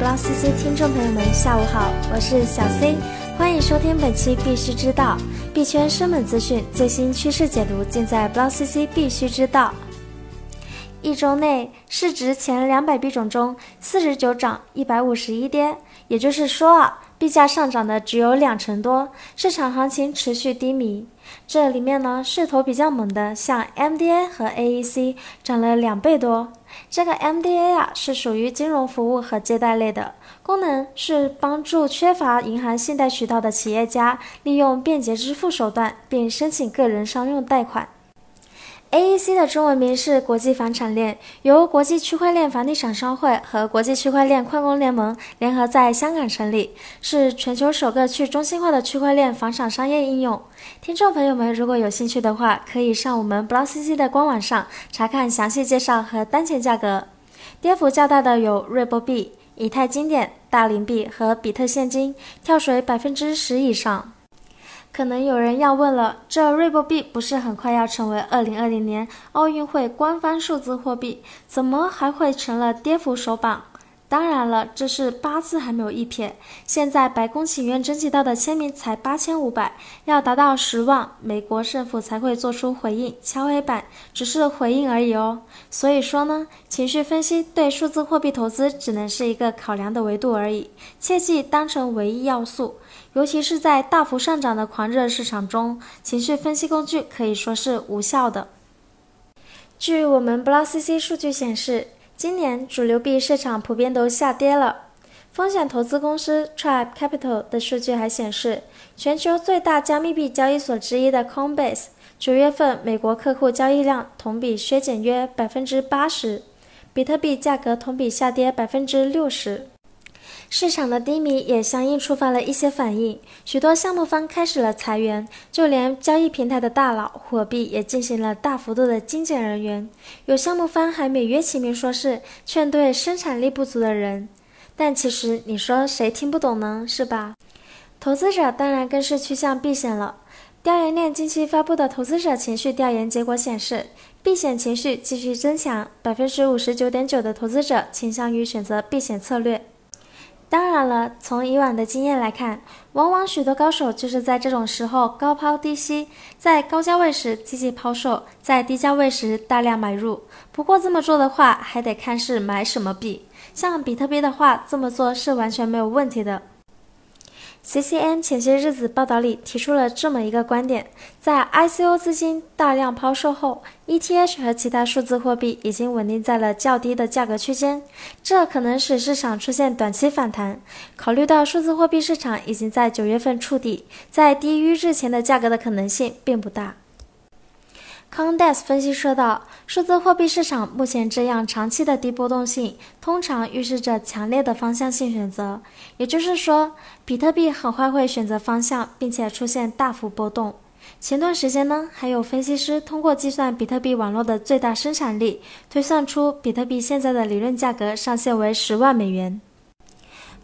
Block CC 听众朋友们，下午好，我是小 C，欢迎收听本期必须知道币圈生猛资讯、最新趋势解读，尽在 Block CC 必须知道。一周内，市值前两百币种中，四十九涨，一百五十一跌，也就是说啊。币价上涨的只有两成多，市场行情持续低迷。这里面呢，势头比较猛的，像 MDA 和 AEC 涨了两倍多。这个 MDA 啊，是属于金融服务和借贷类的，功能是帮助缺乏银行信贷渠道的企业家利用便捷支付手段，并申请个人商用贷款。AEC 的中文名是国际房产链，由国际区块链房地产商会和国际区块链矿工联盟联合在香港成立，是全球首个去中心化的区块链房产商业应用。听众朋友们，如果有兴趣的话，可以上我们 BlockCC 的官网上查看详细介绍和当前价格。跌幅较大的有瑞波币、以太经典、大林币和比特现金，跳水百分之十以上。可能有人要问了，这瑞波币不是很快要成为二零二零年奥运会官方数字货币，怎么还会成了跌幅首榜？当然了，这是八字还没有一撇。现在白宫请愿征集到的签名才八千五百，要达到十万，美国政府才会做出回应，敲黑板，只是回应而已哦。所以说呢，情绪分析对数字货币投资只能是一个考量的维度而已，切记当成唯一要素。尤其是在大幅上涨的狂热市场中，情绪分析工具可以说是无效的。据我们 BlockCC 数据显示，今年主流币市场普遍都下跌了。风险投资公司 Tribe Capital 的数据还显示，全球最大加密币交易所之一的 Coinbase 九月份美国客户交易量同比削减约百分之八十，比特币价格同比下跌百分之六十。市场的低迷也相应触发了一些反应，许多项目方开始了裁员，就连交易平台的大佬火币也进行了大幅度的精简人员。有项目方还美约其名说是劝退生产力不足的人，但其实你说谁听不懂呢？是吧？投资者当然更是趋向避险了。调研链近期发布的投资者情绪调研结果显示，避险情绪继续增强，百分之五十九点九的投资者倾向于选择避险策略。当然了，从以往的经验来看，往往许多高手就是在这种时候高抛低吸，在高价位时积极抛售，在低价位时大量买入。不过这么做的话，还得看是买什么币。像比特币的话，这么做是完全没有问题的。CCN 前些日子报道里提出了这么一个观点：在 ICO 资金大量抛售后，ETH 和其他数字货币已经稳定在了较低的价格区间，这可能使市场出现短期反弹。考虑到数字货币市场已经在九月份触底，在低于日前的价格的可能性并不大。Condes 分析说道：“数字货币市场目前这样长期的低波动性，通常预示着强烈的方向性选择。也就是说，比特币很快会选择方向，并且出现大幅波动。前段时间呢，还有分析师通过计算比特币网络的最大生产力，推算出比特币现在的理论价格上限为十万美元。”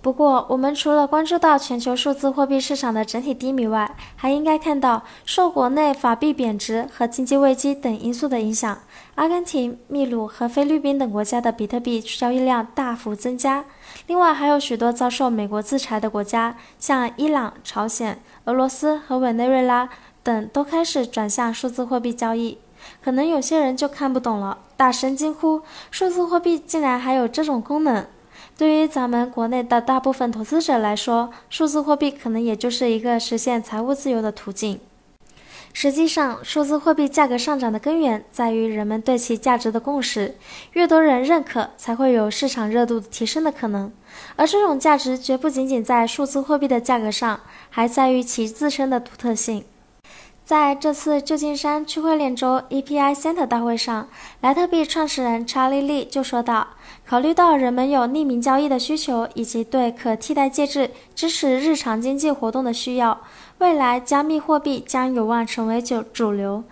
不过，我们除了关注到全球数字货币市场的整体低迷外，还应该看到受国内法币贬值和经济危机等因素的影响，阿根廷、秘鲁和菲律宾等国家的比特币交易量大幅增加。另外，还有许多遭受美国制裁的国家，像伊朗、朝鲜、俄罗斯和委内瑞拉等，都开始转向数字货币交易。可能有些人就看不懂了，大声惊呼：“数字货币竟然还有这种功能！”对于咱们国内的大部分投资者来说，数字货币可能也就是一个实现财务自由的途径。实际上，数字货币价格上涨的根源在于人们对其价值的共识，越多人认可，才会有市场热度提升的可能。而这种价值绝不仅仅在数字货币的价格上，还在于其自身的独特性。在这次旧金山区块链周 EPI Center 大会上，莱特币创始人查理利就说道：“考虑到人们有匿名交易的需求，以及对可替代介质支持日常经济活动的需要，未来加密货币将有望成为主主流。”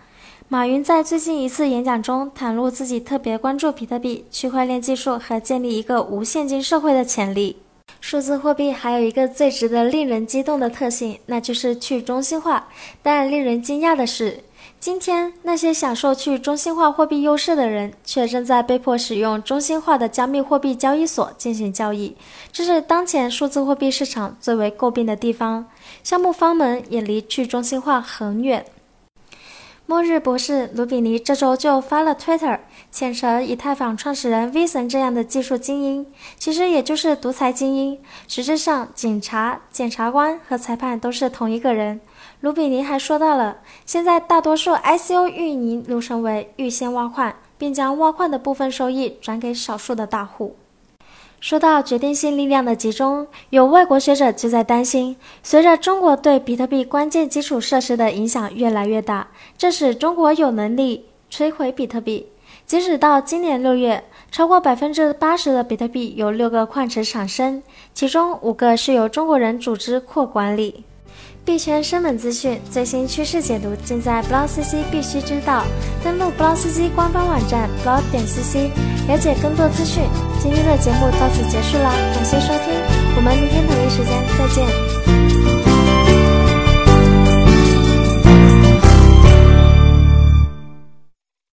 马云在最近一次演讲中袒露自己特别关注比特币、区块链技术和建立一个无现金社会的潜力。数字货币还有一个最值得令人激动的特性，那就是去中心化。但令人惊讶的是，今天，那些享受去中心化货币优势的人，却正在被迫使用中心化的加密货币交易所进行交易，这是当前数字货币市场最为诟病的地方。项目方们也离去中心化很远。末日博士卢比尼这周就发了 Twitter，谴责以太坊创始人 V 神这样的技术精英，其实也就是独裁精英。实质上，警察、检察官和裁判都是同一个人。卢比尼还说到了，现在大多数 ICO 运营流程为预先挖矿，并将挖矿的部分收益转给少数的大户。说到决定性力量的集中，有外国学者就在担心，随着中国对比特币关键基础设施的影响越来越大，这使中国有能力摧毁比特币。截止到今年六月，超过百分之八十的比特币由六个矿池产生，其中五个是由中国人组织或管理。币圈生猛资讯、最新趋势解读尽在 BlockCC，必须知道。登录 BlockCC 官方网站 block 点 cc，了解更多资讯。今天的节目到此结束了，感谢收听，我们明天同一时间再见。